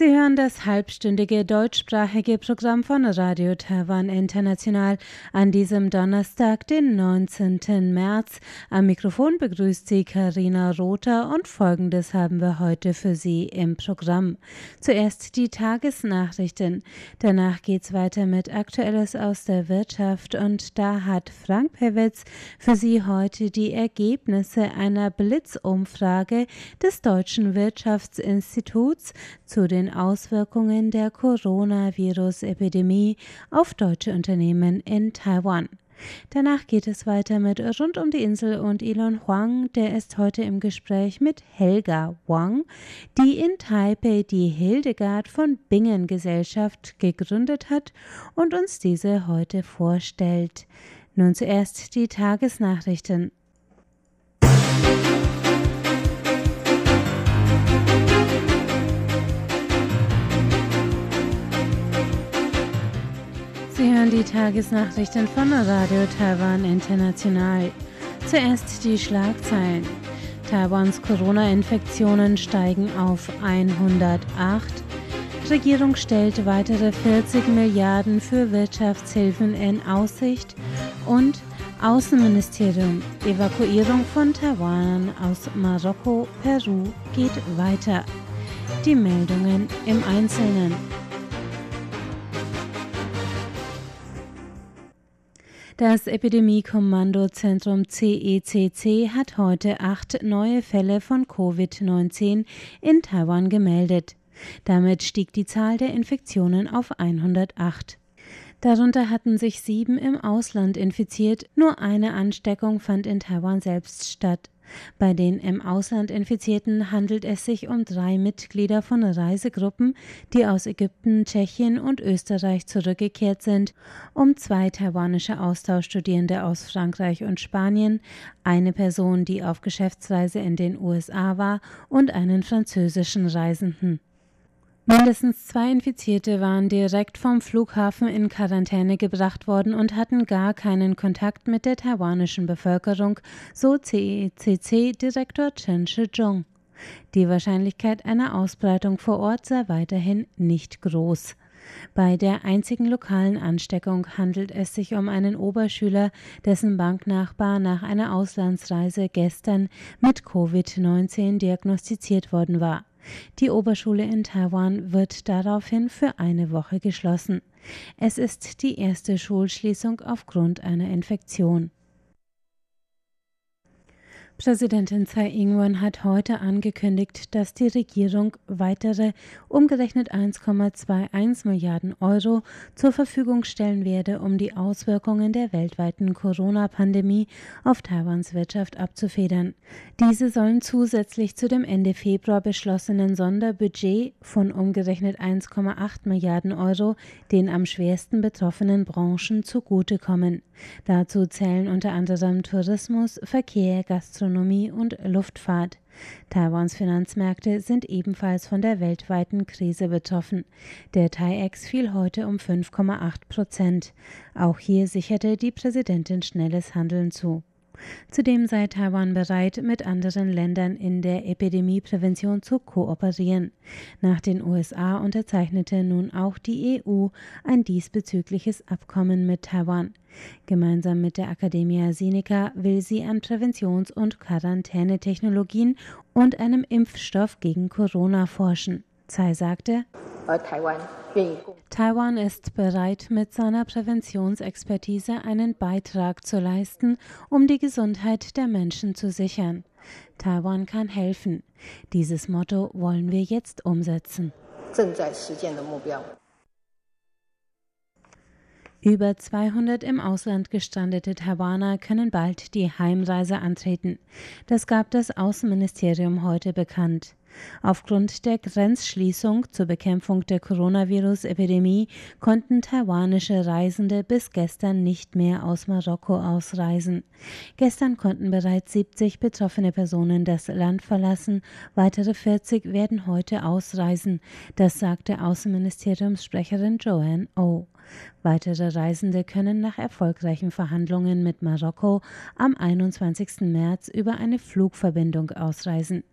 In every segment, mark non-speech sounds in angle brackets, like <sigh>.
Sie hören das halbstündige deutschsprachige Programm von Radio Taiwan International an diesem Donnerstag, den 19. März. Am Mikrofon begrüßt Sie Karina Rother und Folgendes haben wir heute für Sie im Programm. Zuerst die Tagesnachrichten. Danach geht's weiter mit Aktuelles aus der Wirtschaft und da hat Frank Pewitz für Sie heute die Ergebnisse einer Blitzumfrage des Deutschen Wirtschaftsinstituts zu den Auswirkungen der Coronavirus-Epidemie auf deutsche Unternehmen in Taiwan. Danach geht es weiter mit Rund um die Insel und Elon Huang, der ist heute im Gespräch mit Helga Wang, die in Taipei die Hildegard von Bingen Gesellschaft gegründet hat und uns diese heute vorstellt. Nun zuerst die Tagesnachrichten. Sie hören die Tagesnachrichten von Radio Taiwan International. Zuerst die Schlagzeilen. Taiwans Corona-Infektionen steigen auf 108. Regierung stellt weitere 40 Milliarden für Wirtschaftshilfen in Aussicht und Außenministerium. Evakuierung von Taiwan aus Marokko, Peru geht weiter. Die Meldungen im Einzelnen. Das Epidemie-Kommandozentrum CECC hat heute acht neue Fälle von Covid-19 in Taiwan gemeldet. Damit stieg die Zahl der Infektionen auf 108. Darunter hatten sich sieben im Ausland infiziert, nur eine Ansteckung fand in Taiwan selbst statt. Bei den im Ausland Infizierten handelt es sich um drei Mitglieder von Reisegruppen, die aus Ägypten, Tschechien und Österreich zurückgekehrt sind, um zwei taiwanische Austauschstudierende aus Frankreich und Spanien, eine Person, die auf Geschäftsreise in den USA war, und einen französischen Reisenden. Mindestens zwei Infizierte waren direkt vom Flughafen in Quarantäne gebracht worden und hatten gar keinen Kontakt mit der taiwanischen Bevölkerung, so CECC-Direktor Chen Shizhong. Die Wahrscheinlichkeit einer Ausbreitung vor Ort sei weiterhin nicht groß. Bei der einzigen lokalen Ansteckung handelt es sich um einen Oberschüler, dessen Banknachbar nach einer Auslandsreise gestern mit Covid-19 diagnostiziert worden war. Die Oberschule in Taiwan wird daraufhin für eine Woche geschlossen. Es ist die erste Schulschließung aufgrund einer Infektion. Präsidentin Tsai Ing-wen hat heute angekündigt, dass die Regierung weitere umgerechnet 1,21 Milliarden Euro zur Verfügung stellen werde, um die Auswirkungen der weltweiten Corona-Pandemie auf Taiwans Wirtschaft abzufedern. Diese sollen zusätzlich zu dem Ende Februar beschlossenen Sonderbudget von umgerechnet 1,8 Milliarden Euro den am schwersten betroffenen Branchen zugutekommen. Dazu zählen unter anderem Tourismus, Verkehr, Gastronomie, Gastronomie und Luftfahrt. Taiwans Finanzmärkte sind ebenfalls von der weltweiten Krise betroffen. Der TAIEX fiel heute um 5,8 Prozent. Auch hier sicherte die Präsidentin schnelles Handeln zu. Zudem sei Taiwan bereit, mit anderen Ländern in der Epidemieprävention zu kooperieren. Nach den USA unterzeichnete nun auch die EU ein diesbezügliches Abkommen mit Taiwan. Gemeinsam mit der Academia Sinica will sie an Präventions- und Quarantänetechnologien und einem Impfstoff gegen Corona forschen. Tsai sagte, Taiwan ist bereit, mit seiner Präventionsexpertise einen Beitrag zu leisten, um die Gesundheit der Menschen zu sichern. Taiwan kann helfen. Dieses Motto wollen wir jetzt umsetzen. Über 200 im Ausland gestrandete Taiwaner können bald die Heimreise antreten. Das gab das Außenministerium heute bekannt. Aufgrund der Grenzschließung zur Bekämpfung der Coronavirus-Epidemie konnten taiwanische Reisende bis gestern nicht mehr aus Marokko ausreisen. Gestern konnten bereits 70 betroffene Personen das Land verlassen, weitere 40 werden heute ausreisen. Das sagte Außenministeriumssprecherin Joanne O. Weitere Reisende können nach erfolgreichen Verhandlungen mit Marokko am 21. März über eine Flugverbindung ausreisen.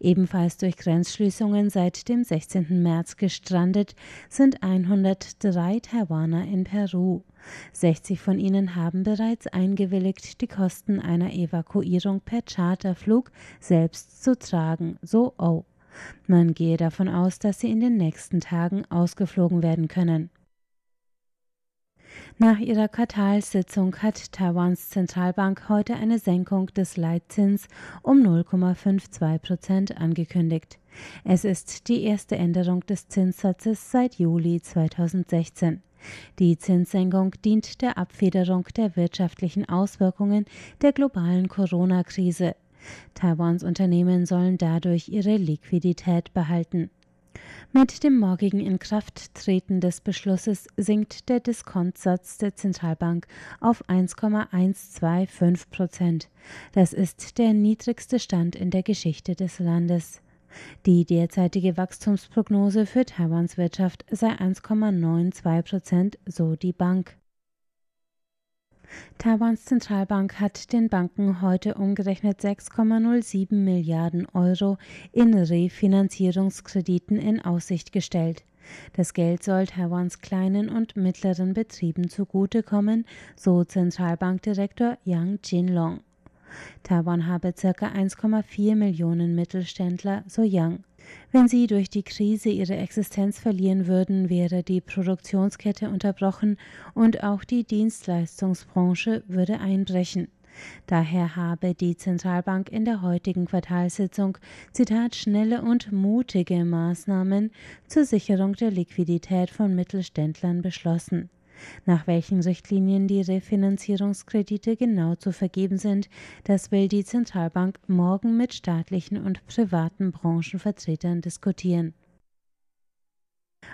Ebenfalls durch Grenzschließungen seit dem 16. März gestrandet sind 103 Taiwaner in Peru. 60 von ihnen haben bereits eingewilligt, die Kosten einer Evakuierung per Charterflug selbst zu tragen, so O. Man gehe davon aus, dass sie in den nächsten Tagen ausgeflogen werden können. Nach ihrer Quartalssitzung hat Taiwans Zentralbank heute eine Senkung des Leitzins um 0,52 Prozent angekündigt. Es ist die erste Änderung des Zinssatzes seit Juli 2016. Die Zinssenkung dient der Abfederung der wirtschaftlichen Auswirkungen der globalen Corona-Krise. Taiwans Unternehmen sollen dadurch ihre Liquidität behalten. Mit dem morgigen Inkrafttreten des Beschlusses sinkt der Diskontsatz der Zentralbank auf 1,125 Prozent. Das ist der niedrigste Stand in der Geschichte des Landes. Die derzeitige Wachstumsprognose für Taiwans Wirtschaft sei 1,92 Prozent, so die Bank. Taiwans Zentralbank hat den Banken heute umgerechnet 6,07 Milliarden Euro in Refinanzierungskrediten in Aussicht gestellt. Das Geld soll Taiwans kleinen und mittleren Betrieben zugutekommen, so Zentralbankdirektor Yang Jinlong. Taiwan habe ca. 1,4 Millionen Mittelständler, so Yang. Wenn sie durch die Krise ihre Existenz verlieren würden, wäre die Produktionskette unterbrochen und auch die Dienstleistungsbranche würde einbrechen. Daher habe die Zentralbank in der heutigen Quartalssitzung Zitat schnelle und mutige Maßnahmen zur Sicherung der Liquidität von Mittelständlern beschlossen. Nach welchen Richtlinien die Refinanzierungskredite genau zu vergeben sind, das will die Zentralbank morgen mit staatlichen und privaten Branchenvertretern diskutieren.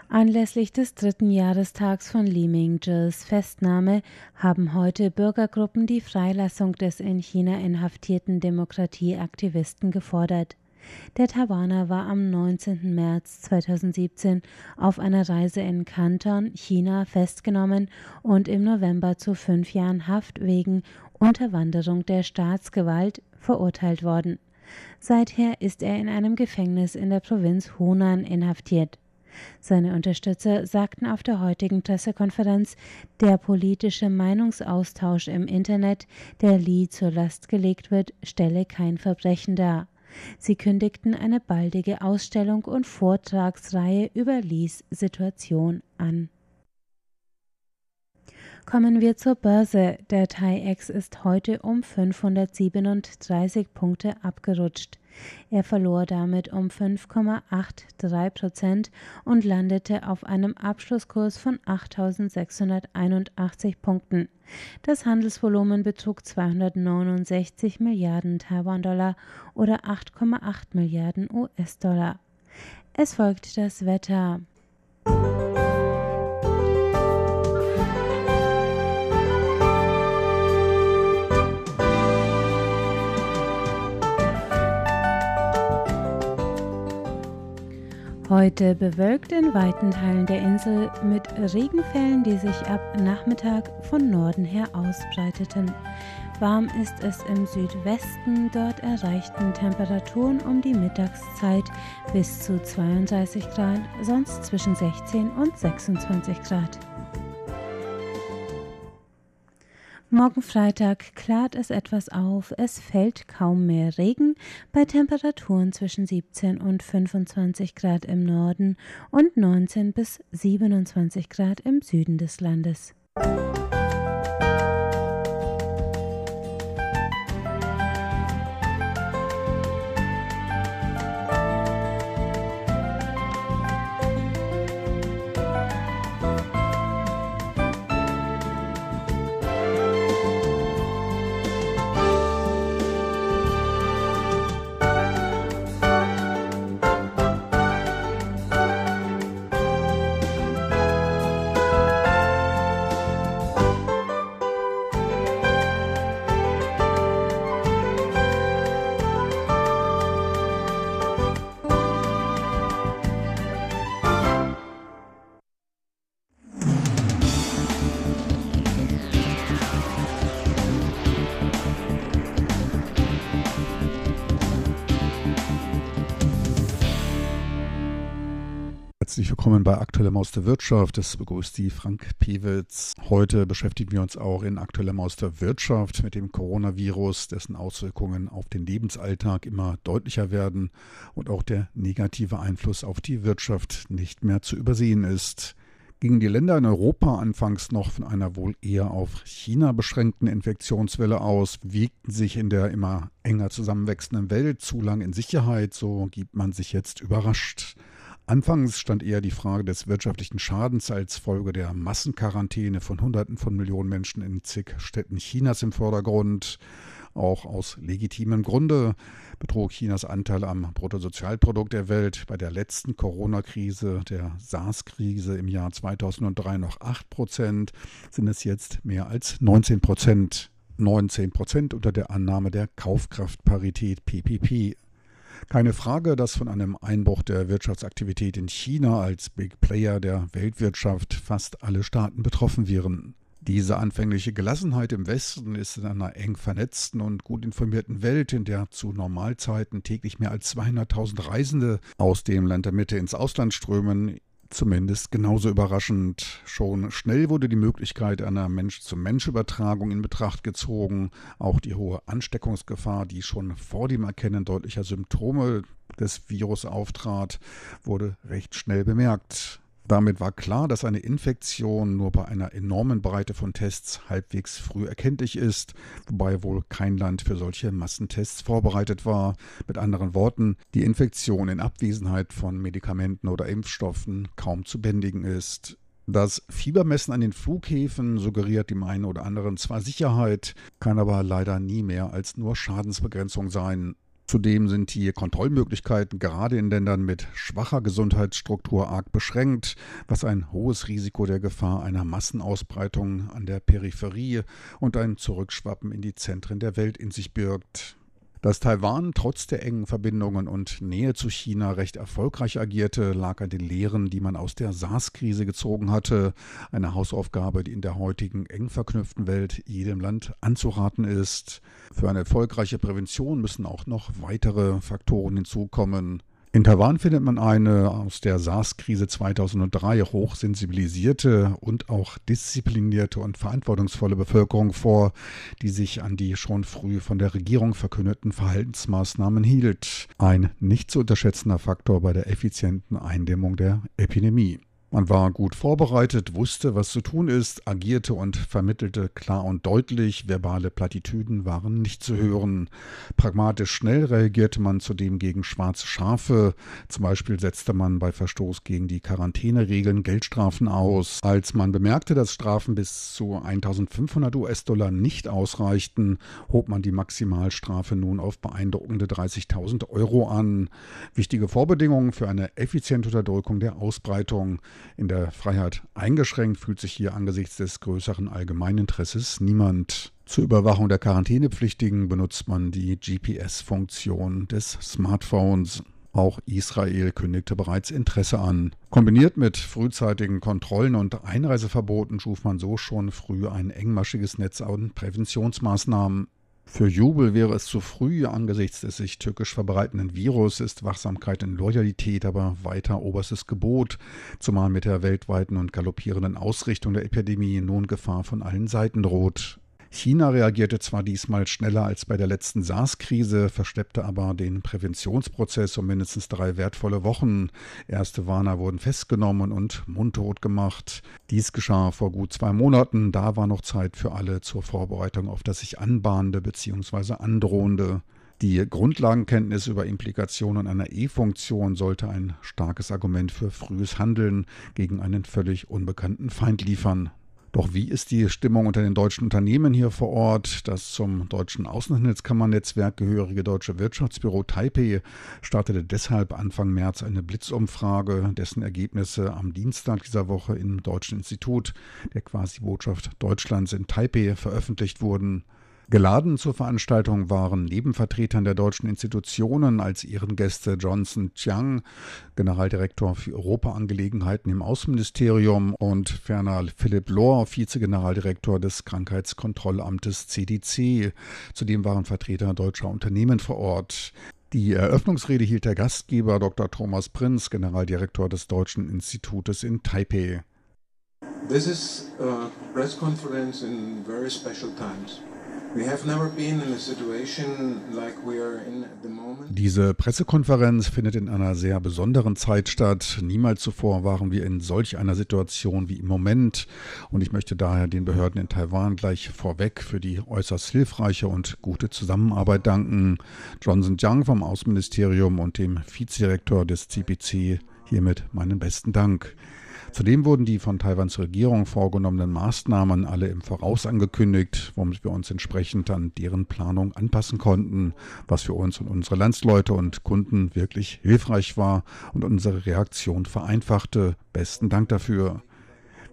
Anlässlich des dritten Jahrestags von Li Mingzhes Festnahme haben heute Bürgergruppen die Freilassung des in China inhaftierten Demokratieaktivisten gefordert. Der Taiwaner war am 19. März 2017 auf einer Reise in Kanton, China, festgenommen und im November zu fünf Jahren Haft wegen Unterwanderung der Staatsgewalt verurteilt worden. Seither ist er in einem Gefängnis in der Provinz Hunan inhaftiert. Seine Unterstützer sagten auf der heutigen Pressekonferenz, der politische Meinungsaustausch im Internet, der Li zur Last gelegt wird, stelle kein Verbrechen dar. Sie kündigten eine baldige Ausstellung und Vortragsreihe über Lees Situation an. Kommen wir zur Börse. Der TAIEX ist heute um 537 Punkte abgerutscht. Er verlor damit um 5,83 Prozent und landete auf einem Abschlusskurs von 8.681 Punkten. Das Handelsvolumen betrug 269 Milliarden Taiwan-Dollar oder 8,8 Milliarden US-Dollar. Es folgt das Wetter. Heute bewölkt in weiten Teilen der Insel mit Regenfällen, die sich ab Nachmittag von Norden her ausbreiteten. Warm ist es im Südwesten, dort erreichten Temperaturen um die Mittagszeit bis zu 32 Grad, sonst zwischen 16 und 26 Grad. Morgen Freitag klart es etwas auf, es fällt kaum mehr Regen bei Temperaturen zwischen 17 und 25 Grad im Norden und 19 bis 27 Grad im Süden des Landes. Herzlich willkommen bei Aktuelle Maus der Wirtschaft. Das begrüßt die Frank Pewitz. Heute beschäftigen wir uns auch in Aktuelle Maus der Wirtschaft mit dem Coronavirus, dessen Auswirkungen auf den Lebensalltag immer deutlicher werden und auch der negative Einfluss auf die Wirtschaft nicht mehr zu übersehen ist gingen die Länder in Europa anfangs noch von einer wohl eher auf China beschränkten Infektionswelle aus, wiegten sich in der immer enger zusammenwächsenden Welt zu lang in Sicherheit, so gibt man sich jetzt überrascht. Anfangs stand eher die Frage des wirtschaftlichen Schadens als Folge der Massenquarantäne von Hunderten von Millionen Menschen in zig Städten Chinas im Vordergrund. Auch aus legitimem Grunde betrug Chinas Anteil am Bruttosozialprodukt der Welt bei der letzten Corona-Krise, der SARS-Krise im Jahr 2003 noch 8 Prozent, sind es jetzt mehr als 19 Prozent. 19 Prozent unter der Annahme der Kaufkraftparität PPP. Keine Frage, dass von einem Einbruch der Wirtschaftsaktivität in China als Big Player der Weltwirtschaft fast alle Staaten betroffen wären. Diese anfängliche Gelassenheit im Westen ist in einer eng vernetzten und gut informierten Welt, in der zu Normalzeiten täglich mehr als 200.000 Reisende aus dem Land der Mitte ins Ausland strömen, zumindest genauso überraschend. Schon schnell wurde die Möglichkeit einer Mensch-zu-Mensch-Übertragung in Betracht gezogen. Auch die hohe Ansteckungsgefahr, die schon vor dem Erkennen deutlicher Symptome des Virus auftrat, wurde recht schnell bemerkt. Damit war klar, dass eine Infektion nur bei einer enormen Breite von Tests halbwegs früh erkenntlich ist, wobei wohl kein Land für solche Massentests vorbereitet war. Mit anderen Worten, die Infektion in Abwesenheit von Medikamenten oder Impfstoffen kaum zu bändigen ist. Das Fiebermessen an den Flughäfen suggeriert dem einen oder anderen zwar Sicherheit, kann aber leider nie mehr als nur Schadensbegrenzung sein. Zudem sind die Kontrollmöglichkeiten gerade in Ländern mit schwacher Gesundheitsstruktur arg beschränkt, was ein hohes Risiko der Gefahr einer Massenausbreitung an der Peripherie und ein Zurückschwappen in die Zentren der Welt in sich birgt. Dass Taiwan trotz der engen Verbindungen und Nähe zu China recht erfolgreich agierte, lag an den Lehren, die man aus der SARS-Krise gezogen hatte. Eine Hausaufgabe, die in der heutigen eng verknüpften Welt jedem Land anzuraten ist. Für eine erfolgreiche Prävention müssen auch noch weitere Faktoren hinzukommen. In Taiwan findet man eine aus der SARS-Krise 2003 hochsensibilisierte und auch disziplinierte und verantwortungsvolle Bevölkerung vor, die sich an die schon früh von der Regierung verkündeten Verhaltensmaßnahmen hielt. Ein nicht zu unterschätzender Faktor bei der effizienten Eindämmung der Epidemie. Man war gut vorbereitet, wusste, was zu tun ist, agierte und vermittelte klar und deutlich, verbale Plattitüden waren nicht zu hören. Pragmatisch schnell reagierte man zudem gegen schwarze Schafe, zum Beispiel setzte man bei Verstoß gegen die Quarantäneregeln Geldstrafen aus. Als man bemerkte, dass Strafen bis zu 1500 US-Dollar nicht ausreichten, hob man die Maximalstrafe nun auf beeindruckende 30.000 Euro an. Wichtige Vorbedingungen für eine effiziente Unterdrückung der Ausbreitung in der Freiheit eingeschränkt fühlt sich hier angesichts des größeren Allgemeininteresses niemand. Zur Überwachung der Quarantänepflichtigen benutzt man die GPS-Funktion des Smartphones. Auch Israel kündigte bereits Interesse an. Kombiniert mit frühzeitigen Kontrollen und Einreiseverboten schuf man so schon früh ein engmaschiges Netz an Präventionsmaßnahmen. Für Jubel wäre es zu früh, angesichts des sich türkisch verbreitenden Virus ist Wachsamkeit und Loyalität aber weiter oberstes Gebot, zumal mit der weltweiten und galoppierenden Ausrichtung der Epidemie nun Gefahr von allen Seiten droht. China reagierte zwar diesmal schneller als bei der letzten SARS-Krise, versteppte aber den Präventionsprozess um mindestens drei wertvolle Wochen. Erste Warner wurden festgenommen und mundtot gemacht. Dies geschah vor gut zwei Monaten. Da war noch Zeit für alle zur Vorbereitung auf das sich anbahnende bzw. androhende. Die Grundlagenkenntnis über Implikationen einer E-Funktion sollte ein starkes Argument für frühes Handeln gegen einen völlig unbekannten Feind liefern. Doch wie ist die Stimmung unter den deutschen Unternehmen hier vor Ort? Das zum deutschen Außenhandelskammernetzwerk gehörige Deutsche Wirtschaftsbüro Taipei startete deshalb Anfang März eine Blitzumfrage, dessen Ergebnisse am Dienstag dieser Woche im Deutschen Institut der Quasi-Botschaft Deutschlands in Taipei veröffentlicht wurden. Geladen zur Veranstaltung waren neben Vertretern der deutschen Institutionen als Ehrengäste Johnson Chiang, Generaldirektor für Europaangelegenheiten im Außenministerium, und ferner Philipp Lohr, Vizegeneraldirektor des Krankheitskontrollamtes CDC. Zudem waren Vertreter deutscher Unternehmen vor Ort. Die Eröffnungsrede hielt der Gastgeber Dr. Thomas Prinz, Generaldirektor des Deutschen Institutes in Taipei. This is a press conference in very special times. Diese Pressekonferenz findet in einer sehr besonderen Zeit statt. Niemals zuvor waren wir in solch einer Situation wie im Moment. Und ich möchte daher den Behörden in Taiwan gleich vorweg für die äußerst hilfreiche und gute Zusammenarbeit danken. Johnson Jiang vom Außenministerium und dem Vizedirektor des CPC hiermit meinen besten Dank. Zudem wurden die von Taiwans Regierung vorgenommenen Maßnahmen alle im Voraus angekündigt, womit wir uns entsprechend an deren Planung anpassen konnten, was für uns und unsere Landsleute und Kunden wirklich hilfreich war und unsere Reaktion vereinfachte. Besten Dank dafür.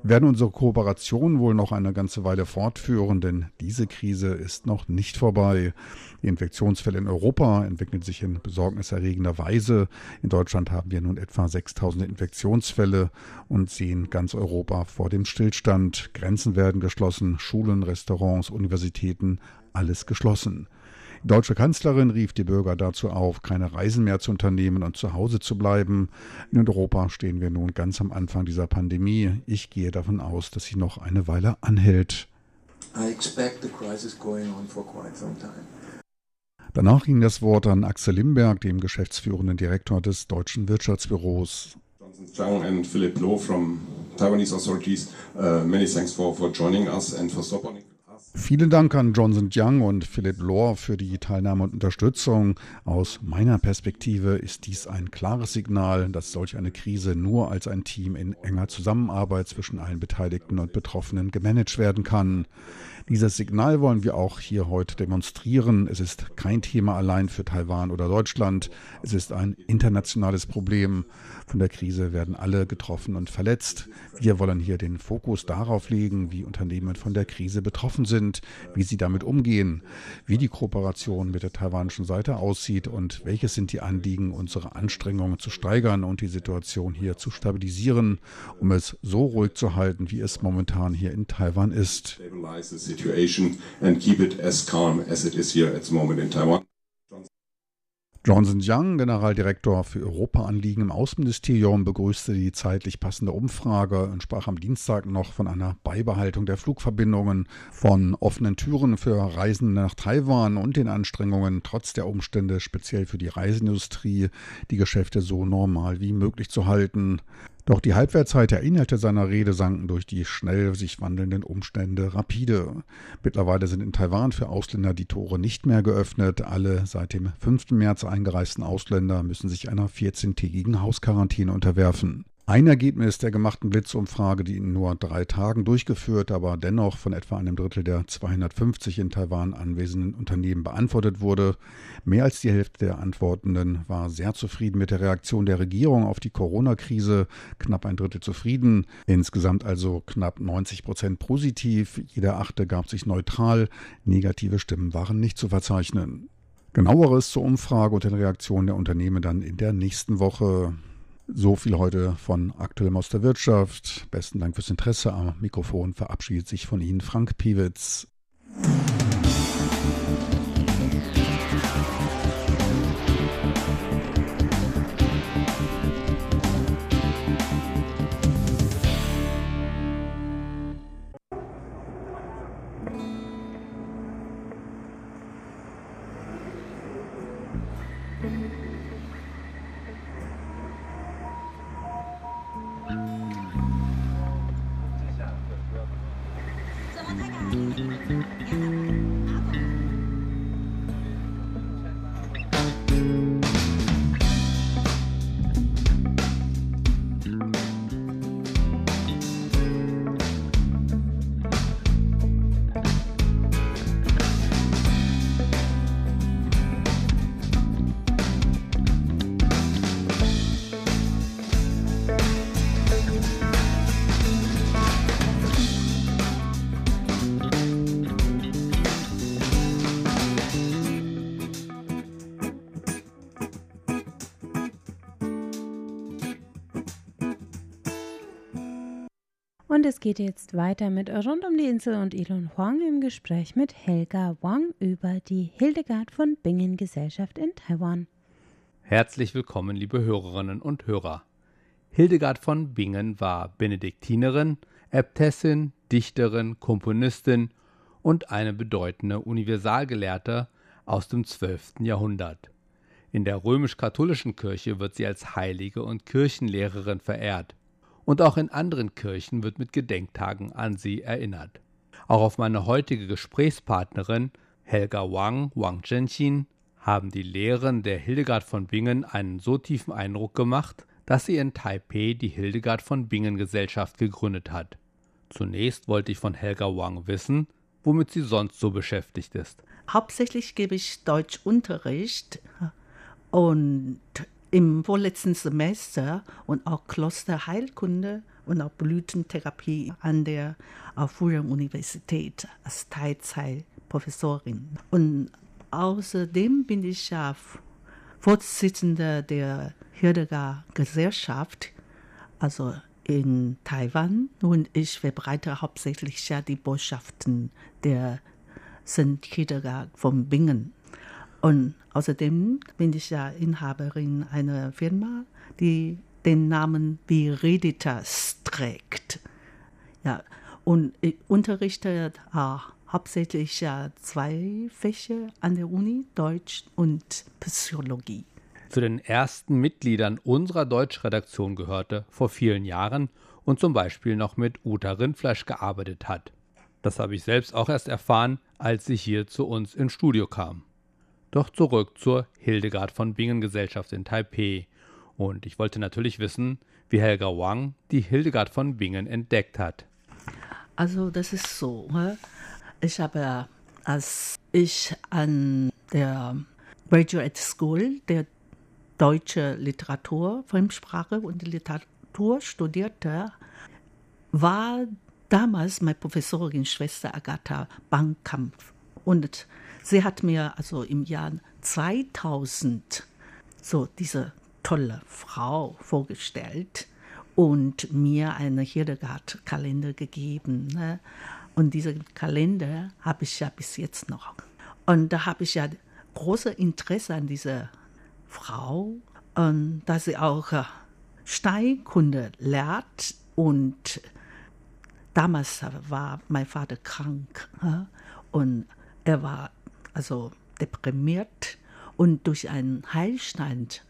Wir werden unsere Kooperation wohl noch eine ganze Weile fortführen, denn diese Krise ist noch nicht vorbei. Die Infektionsfälle in Europa entwickeln sich in besorgniserregender Weise. In Deutschland haben wir nun etwa 6000 Infektionsfälle und sehen ganz Europa vor dem Stillstand. Grenzen werden geschlossen, Schulen, Restaurants, Universitäten, alles geschlossen. Die deutsche Kanzlerin rief die Bürger dazu auf, keine Reisen mehr zu unternehmen und zu Hause zu bleiben. In Europa stehen wir nun ganz am Anfang dieser Pandemie. Ich gehe davon aus, dass sie noch eine Weile anhält. Danach ging das Wort an Axel Limberg, dem geschäftsführenden Direktor des Deutschen Wirtschaftsbüros. Johnson Zhang and Philip Loh from Taiwanese authorities, uh, many thanks for, for joining us and for supporting. Vielen Dank an Johnson Young und Philipp Lohr für die Teilnahme und Unterstützung. Aus meiner Perspektive ist dies ein klares Signal, dass solch eine Krise nur als ein Team in enger Zusammenarbeit zwischen allen Beteiligten und Betroffenen gemanagt werden kann. Dieses Signal wollen wir auch hier heute demonstrieren. Es ist kein Thema allein für Taiwan oder Deutschland. Es ist ein internationales Problem. Von der Krise werden alle getroffen und verletzt. Wir wollen hier den Fokus darauf legen, wie Unternehmen von der Krise betroffen sind, wie sie damit umgehen, wie die Kooperation mit der taiwanischen Seite aussieht und welches sind die Anliegen, unsere Anstrengungen zu steigern und die Situation hier zu stabilisieren, um es so ruhig zu halten, wie es momentan hier in Taiwan ist situation and keep it as calm as it is here at the moment in Taiwan. Johnson Young, Generaldirektor für Europaanliegen im Außenministerium, begrüßte die zeitlich passende Umfrage und sprach am Dienstag noch von einer Beibehaltung der Flugverbindungen, von offenen Türen für Reisende nach Taiwan und den Anstrengungen, trotz der Umstände speziell für die Reiseindustrie, die Geschäfte so normal wie möglich zu halten. Doch die Halbwertszeit der Inhalte seiner Rede sanken durch die schnell sich wandelnden Umstände rapide. Mittlerweile sind in Taiwan für Ausländer die Tore nicht mehr geöffnet. Alle seit dem 5. März eingereisten Ausländer müssen sich einer 14-tägigen Hausquarantäne unterwerfen. Ein Ergebnis der gemachten Blitzumfrage, die in nur drei Tagen durchgeführt, aber dennoch von etwa einem Drittel der 250 in Taiwan anwesenden Unternehmen beantwortet wurde. Mehr als die Hälfte der Antwortenden war sehr zufrieden mit der Reaktion der Regierung auf die Corona-Krise, knapp ein Drittel zufrieden, insgesamt also knapp 90 Prozent positiv, jeder Achte gab sich neutral, negative Stimmen waren nicht zu verzeichnen. Genaueres zur Umfrage und den Reaktionen der Unternehmen dann in der nächsten Woche. So viel heute von Aktuellem aus der Wirtschaft. Besten Dank fürs Interesse. Am Mikrofon verabschiedet sich von Ihnen Frank Piewitz. Es geht jetzt weiter mit Rund um die Insel und Elon Huang im Gespräch mit Helga Wang über die Hildegard von Bingen Gesellschaft in Taiwan. Herzlich willkommen, liebe Hörerinnen und Hörer. Hildegard von Bingen war Benediktinerin, Äbtissin, Dichterin, Komponistin und eine bedeutende Universalgelehrte aus dem 12. Jahrhundert. In der römisch-katholischen Kirche wird sie als Heilige und Kirchenlehrerin verehrt. Und auch in anderen Kirchen wird mit Gedenktagen an sie erinnert. Auch auf meine heutige Gesprächspartnerin Helga Wang, Wang Zhenxin, haben die Lehren der Hildegard von Bingen einen so tiefen Eindruck gemacht, dass sie in Taipeh die Hildegard von Bingen Gesellschaft gegründet hat. Zunächst wollte ich von Helga Wang wissen, womit sie sonst so beschäftigt ist. Hauptsächlich gebe ich Deutschunterricht und im vorletzten Semester und auch Klosterheilkunde und auch Blütentherapie an der Furian-Universität als Teilzeitprofessorin. Und außerdem bin ich ja Vorsitzende der Hildegard Gesellschaft, also in Taiwan. Und ich verbreite hauptsächlich ja die Botschaften der St. Hildegard von Bingen. Und außerdem bin ich ja Inhaberin einer Firma, die den Namen Viriditas trägt. Ja, und ich unterrichte auch hauptsächlich ja zwei Fächer an der Uni, Deutsch und Psychologie. Zu den ersten Mitgliedern unserer Deutschredaktion gehörte vor vielen Jahren und zum Beispiel noch mit Uta Rindfleisch gearbeitet hat. Das habe ich selbst auch erst erfahren, als sie hier zu uns ins Studio kam. Doch zurück zur Hildegard von Bingen Gesellschaft in Taipeh. Und ich wollte natürlich wissen, wie Helga Wang die Hildegard von Bingen entdeckt hat. Also das ist so. Ich habe, als ich an der Graduate School der deutsche Literatur, Fremdsprache und Literatur studierte, war damals meine Professorin Schwester Agatha Bankkampf. Und sie hat mir also im Jahr 2000 so diese tolle Frau vorgestellt und mir einen Hildegard-Kalender gegeben. Ne? Und diesen Kalender habe ich ja bis jetzt noch. Und da habe ich ja großes Interesse an dieser Frau, und dass sie auch äh, Steinkunde lehrt und damals war mein Vater krank und er war also deprimiert und durch einen Heilstand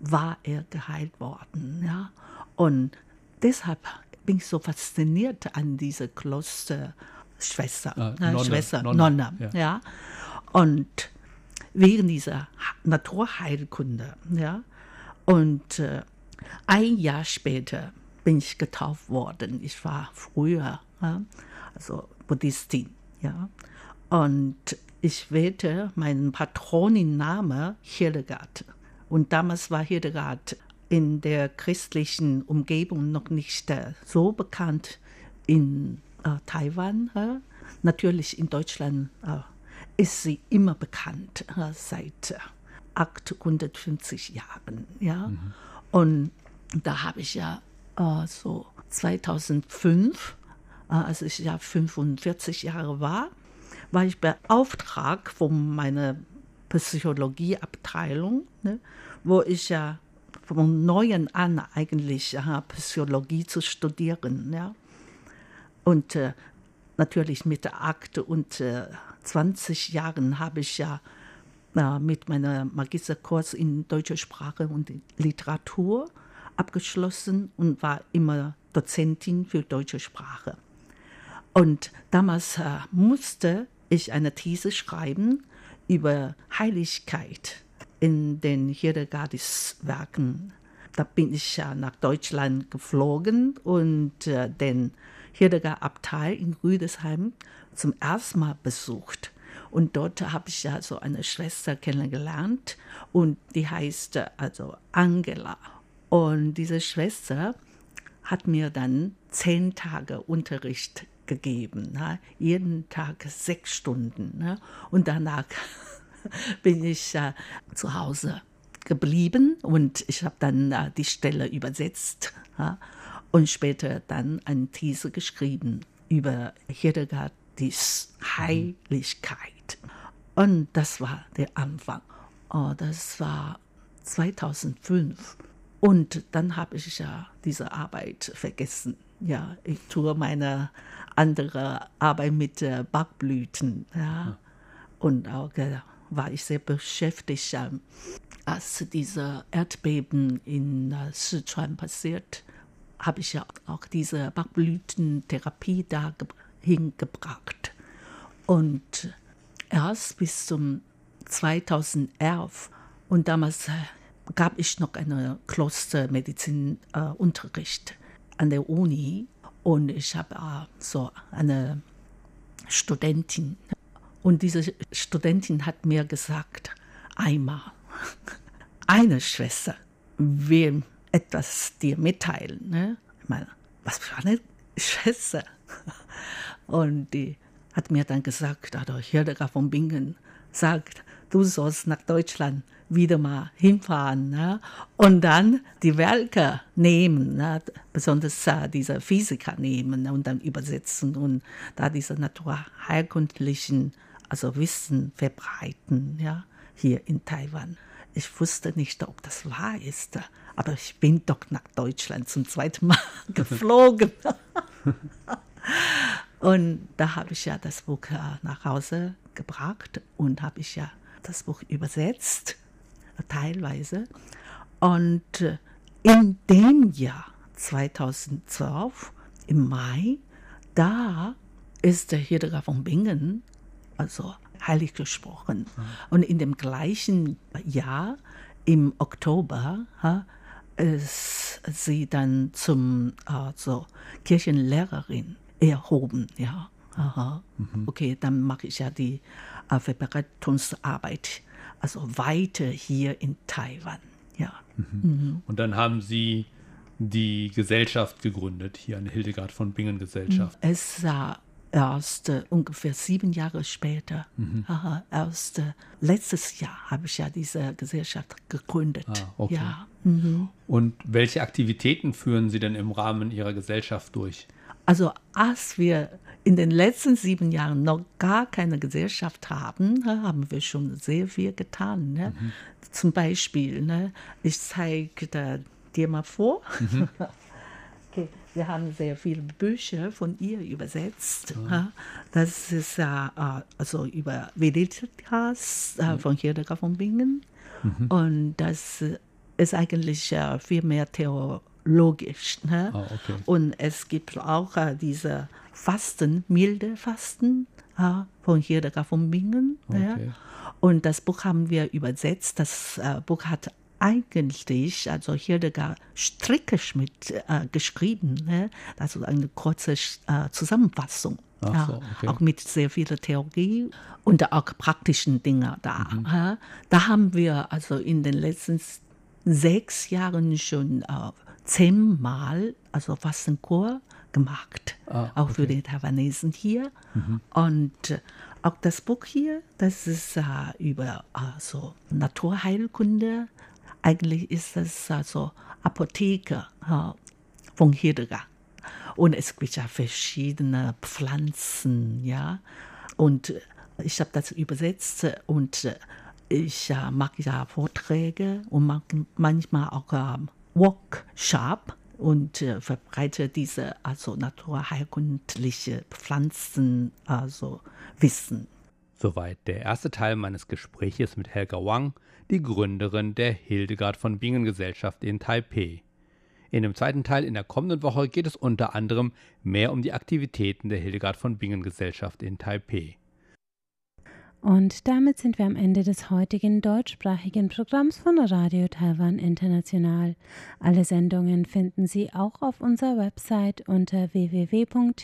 war er geheilt worden. Ja? Und deshalb bin ich so fasziniert an diese Klosterschwester, äh, Nonne, Schwester, Nonne, Nonne, ja. ja. Und wegen dieser Naturheilkunde, ja. Und äh, ein Jahr später bin ich getauft worden. Ich war früher, ja, also Buddhistin, ja. Und ich wählte meinen Patroninnamen Hildegard. Und damals war Hildegard in der christlichen Umgebung noch nicht äh, so bekannt in äh, Taiwan. Äh. Natürlich in Deutschland äh, ist sie immer bekannt, äh, seit 850 Jahren. Ja? Mhm. Und da habe ich ja äh, so 2005, als ich ja 45 Jahre war, war ich beauftragt von meiner Psychologieabteilung, ne, wo ich ja von neuen an eigentlich ja, Psychologie zu studieren. Ja. Und äh, natürlich mit Akte und äh, 20 Jahren habe ich ja äh, mit meinem Magisterkurs in deutscher Sprache und Literatur abgeschlossen und war immer Dozentin für deutsche Sprache. Und damals äh, musste ich eine These schreiben über Heiligkeit in den Hildegardis-Werken. Da bin ich ja nach Deutschland geflogen und äh, den Hildegard-Abtei in Rüdesheim zum ersten Mal besucht. Und dort habe ich ja so eine Schwester kennengelernt und die heißt äh, also Angela. Und diese Schwester hat mir dann zehn Tage Unterricht gegeben, ne? jeden Tag sechs Stunden. Ne? Und danach <laughs> bin ich äh, zu Hause geblieben und ich habe dann äh, die Stelle übersetzt ja? und später dann eine These geschrieben über Hildegardis Heiligkeit. Und das war der Anfang. Oh, das war 2005. Und dann habe ich ja diese Arbeit vergessen. Ja, ich tue meine andere Arbeit mit äh, Backblüten. Ja. Und auch äh, war ich sehr beschäftigt, äh, als diese Erdbeben in äh, Sichuan passiert, habe ich ja auch diese Backblütentherapie da hingebracht. Und erst bis zum 2011 und damals äh, gab ich noch einen Klostermedizinunterricht äh, an der Uni und ich habe äh, so eine Studentin und diese Studentin hat mir gesagt, einmal, <laughs> eine Schwester will etwas dir mitteilen. Ne? Ich meine, was für eine Schwester? <laughs> Und die hat mir dann gesagt, also Hildegard von Bingen sagt, du sollst nach Deutschland wieder mal hinfahren ne? und dann die Werke nehmen, ne? besonders äh, diese Physiker nehmen und dann übersetzen und da diese naturheilkundlichen also Wissen verbreiten, ja, hier in Taiwan. Ich wusste nicht, ob das wahr ist, aber ich bin doch nach Deutschland zum zweiten Mal <laughs> geflogen. <laughs> und da habe ich ja das Buch äh, nach Hause gebracht und habe ich ja das Buch übersetzt, teilweise. Und äh, in dem Jahr 2012, im Mai, da ist der Hildegard von Bingen also heilig gesprochen. Mhm. Und in dem gleichen Jahr, im Oktober, ist sie dann zum also Kirchenlehrerin erhoben. Ja. Aha. Mhm. Okay, dann mache ich ja die Verbreitungsarbeit also weiter hier in Taiwan. Ja. Mhm. Mhm. Und dann haben Sie die Gesellschaft gegründet, hier eine Hildegard von Bingen Gesellschaft. Es war erst äh, ungefähr sieben Jahre später, mhm. aha, erst äh, letztes Jahr habe ich ja diese Gesellschaft gegründet. Ah, okay. ja. Mhm. Und welche Aktivitäten führen Sie denn im Rahmen Ihrer Gesellschaft durch? Also als wir in den letzten sieben Jahren noch gar keine Gesellschaft haben, haben wir schon sehr viel getan. Ne? Mhm. Zum Beispiel, ne, ich zeige dir mal vor. Mhm. <laughs> okay. Wir haben sehr viele Bücher von ihr übersetzt. Ja. Das ist ja also über Veditas mhm. von Hildegard von Bingen. Mhm. Und das ist eigentlich viel mehr theologisch. Ne? Oh, okay. Und es gibt auch diese Fasten, milde Fasten von Hildegard von Bingen. Okay. Ja. Und das Buch haben wir übersetzt. Das äh, Buch hat eigentlich, also Hildegard Strickeschmidt äh, geschrieben, ne? also eine kurze äh, Zusammenfassung. Ja, so, okay. Auch mit sehr viel Theorie und auch praktischen Dingen da. Mhm. Ja? Da haben wir also in den letzten sechs Jahren schon äh, zehnmal also Fastenkur gemacht, ah, auch für die Taiwanesen hier. Mhm. Und äh, auch das Buch hier, das ist äh, über also Naturheilkunde, eigentlich ist es also Apotheke ja, von Hildegard. Und es gibt ja verschiedene Pflanzen, ja. Und ich habe das übersetzt und ich äh, mache ja Vorträge und mache manchmal auch äh, Workshop und äh, verbreite diese also naturheilkundliche Pflanzen also Wissen. Soweit der erste Teil meines Gespräches mit Helga Wang, die Gründerin der Hildegard von Bingen Gesellschaft in Taipei. In dem zweiten Teil in der kommenden Woche geht es unter anderem mehr um die Aktivitäten der Hildegard von Bingen Gesellschaft in Taipei. Und damit sind wir am Ende des heutigen deutschsprachigen Programms von Radio Taiwan International. Alle Sendungen finden Sie auch auf unserer Website unter www.rti.org.tv.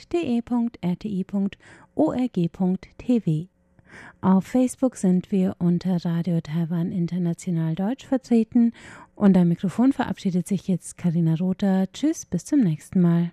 Auf Facebook sind wir unter Radio Taiwan International Deutsch vertreten und am Mikrofon verabschiedet sich jetzt Karina Rother. Tschüss, bis zum nächsten Mal.